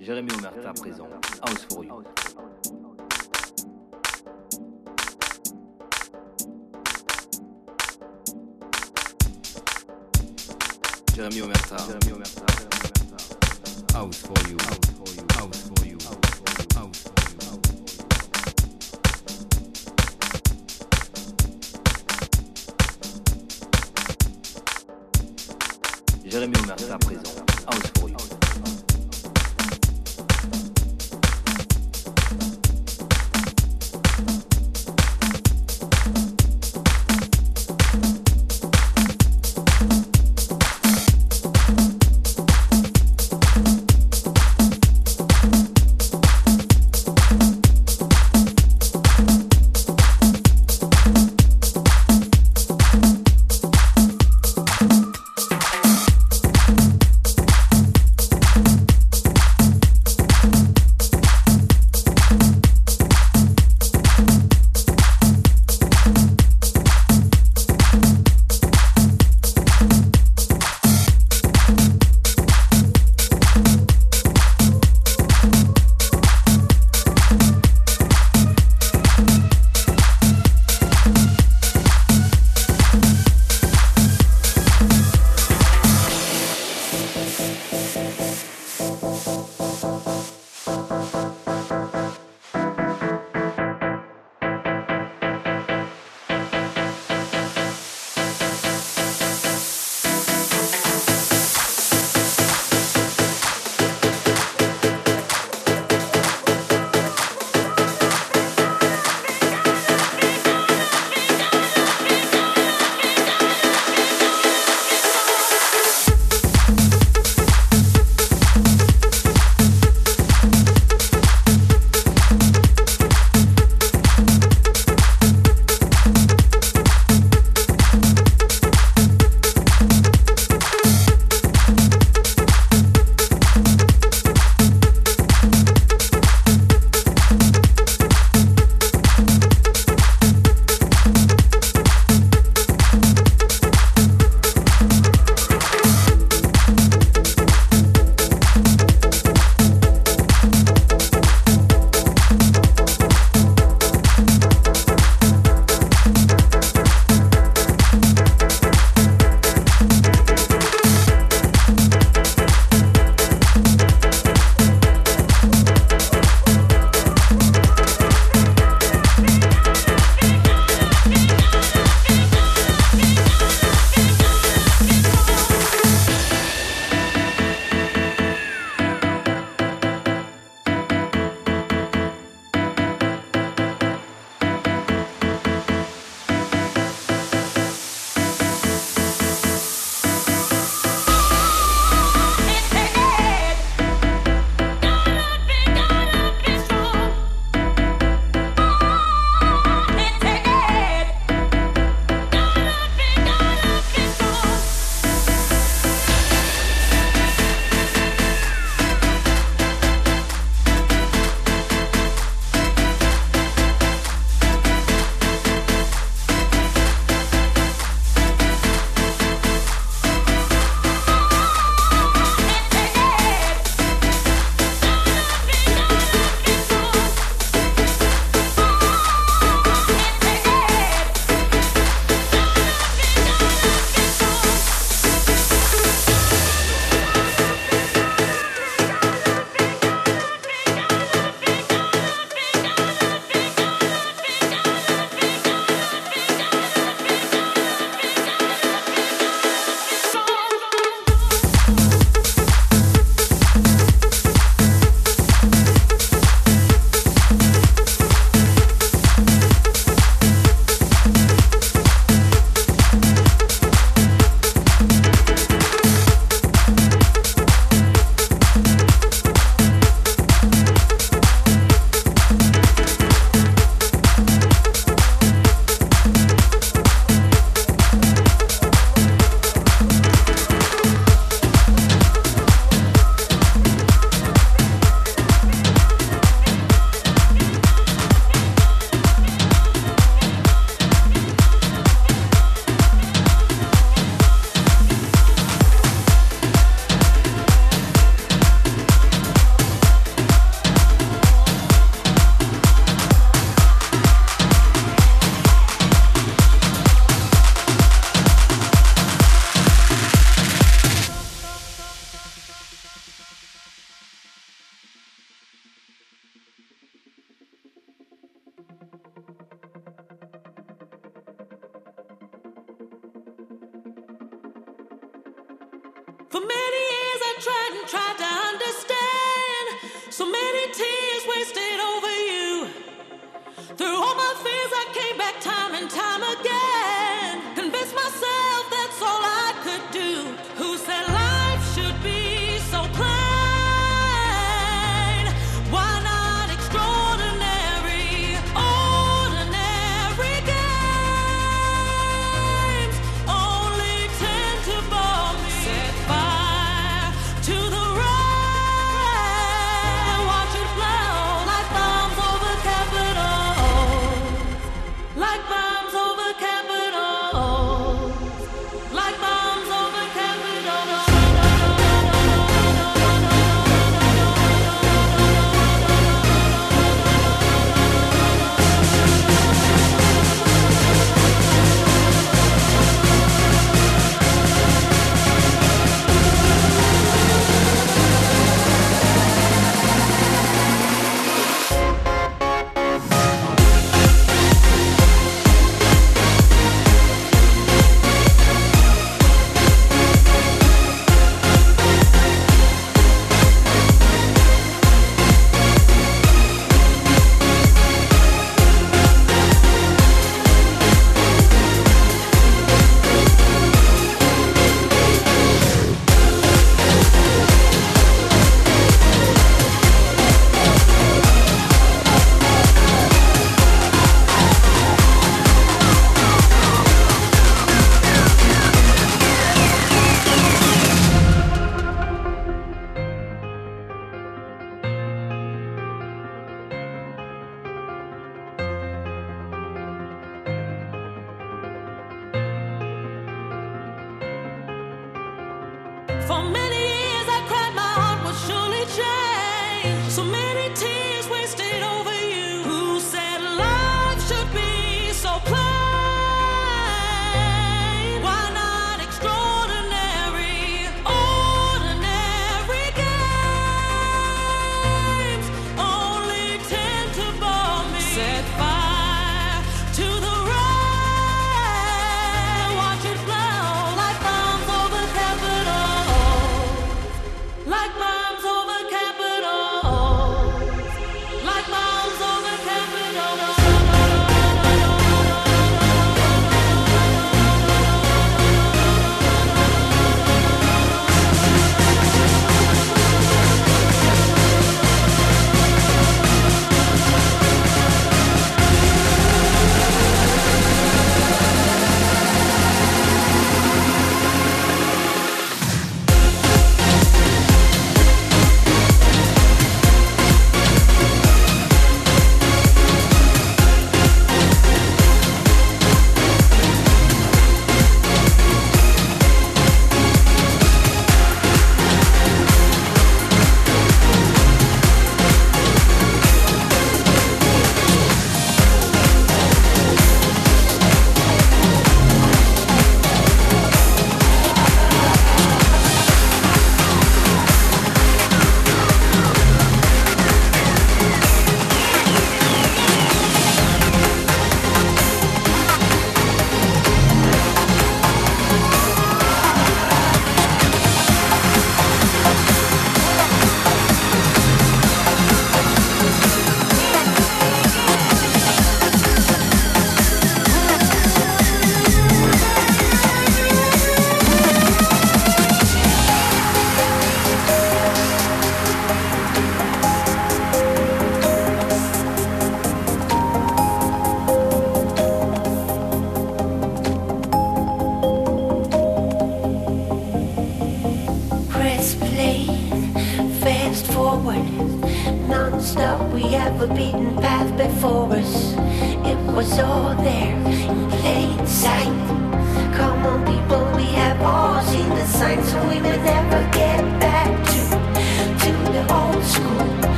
Jérémy Omerta présent. House for you. Jérémy Omerta. Jérémy. House for you. House for you. House for you. House for you. Jérémy présent. House for you.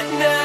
Now.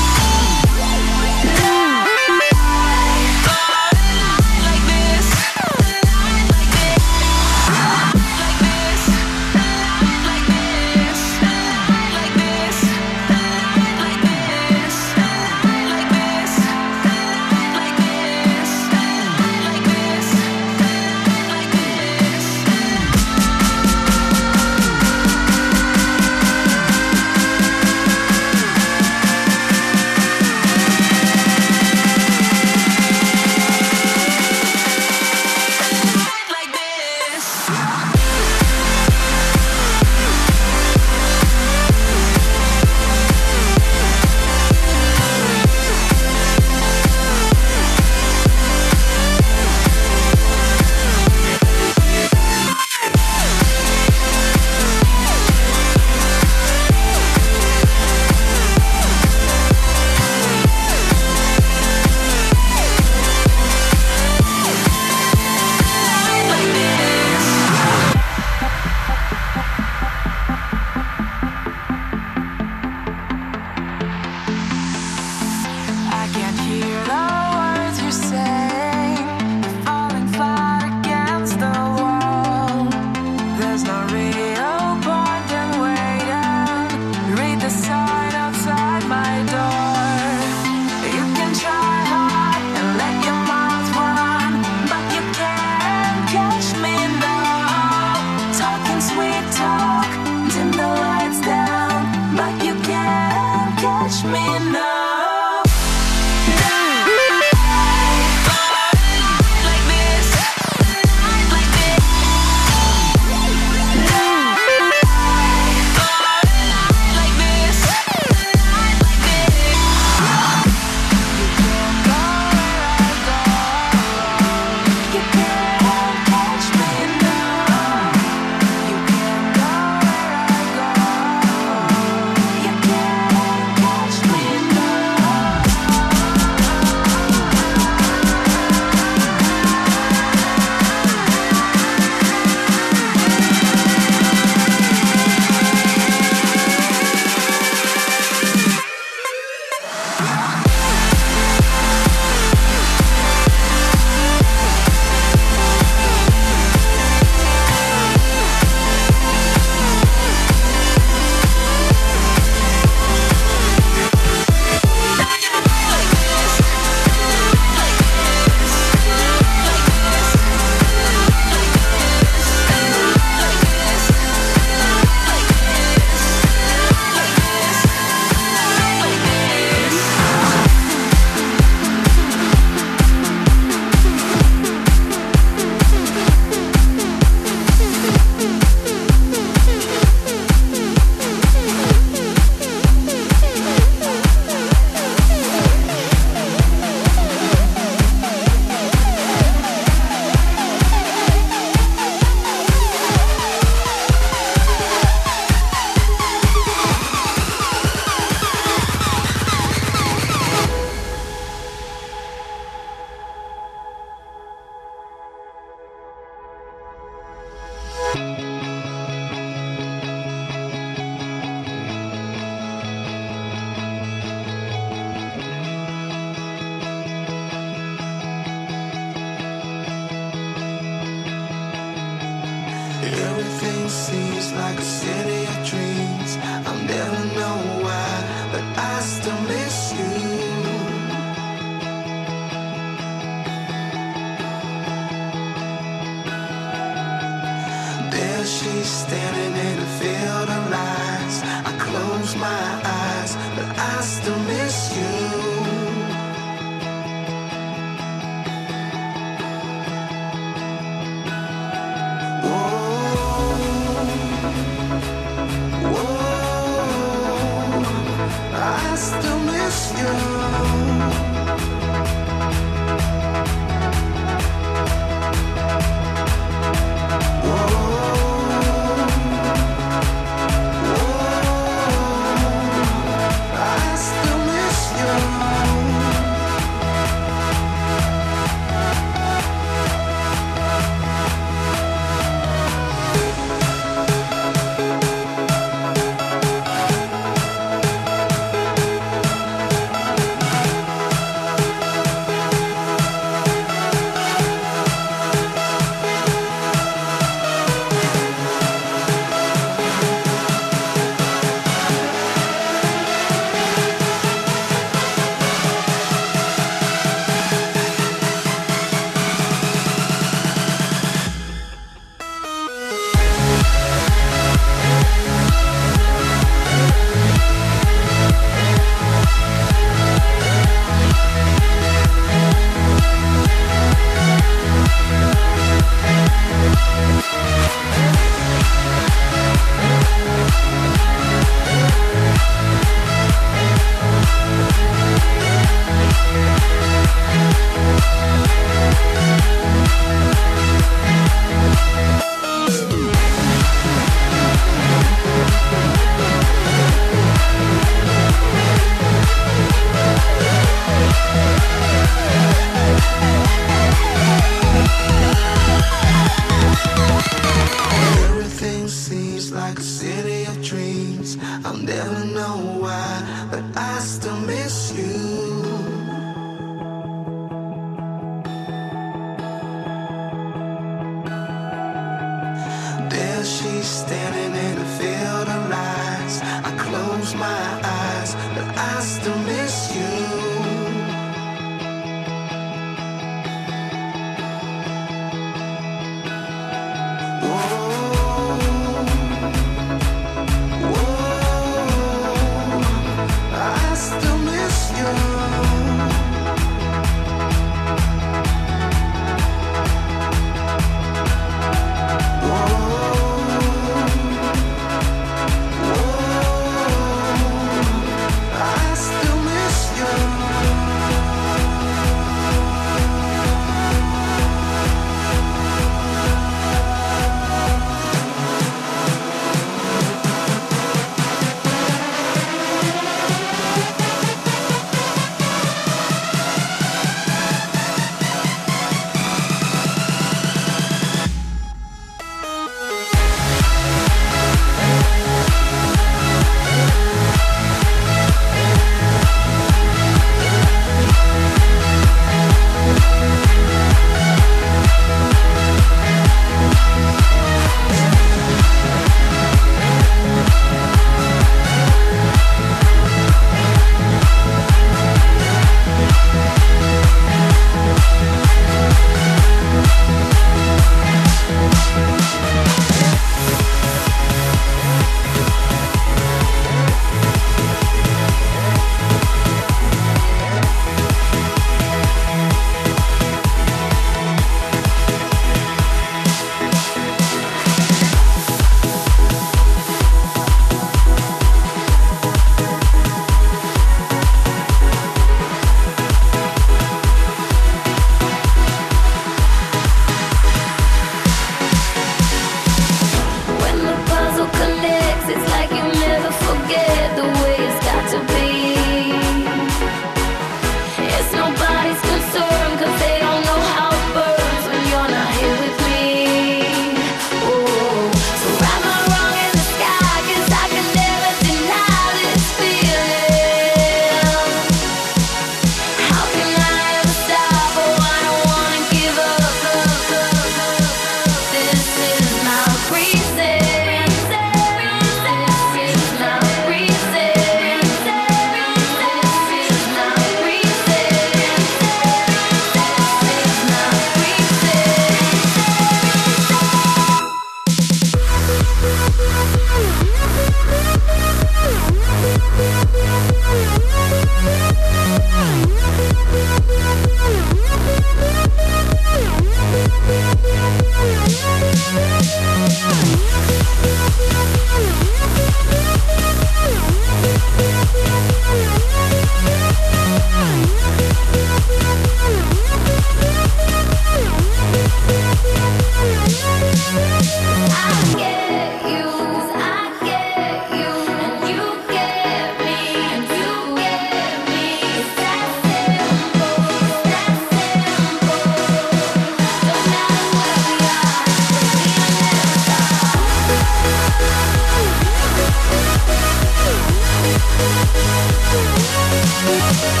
Música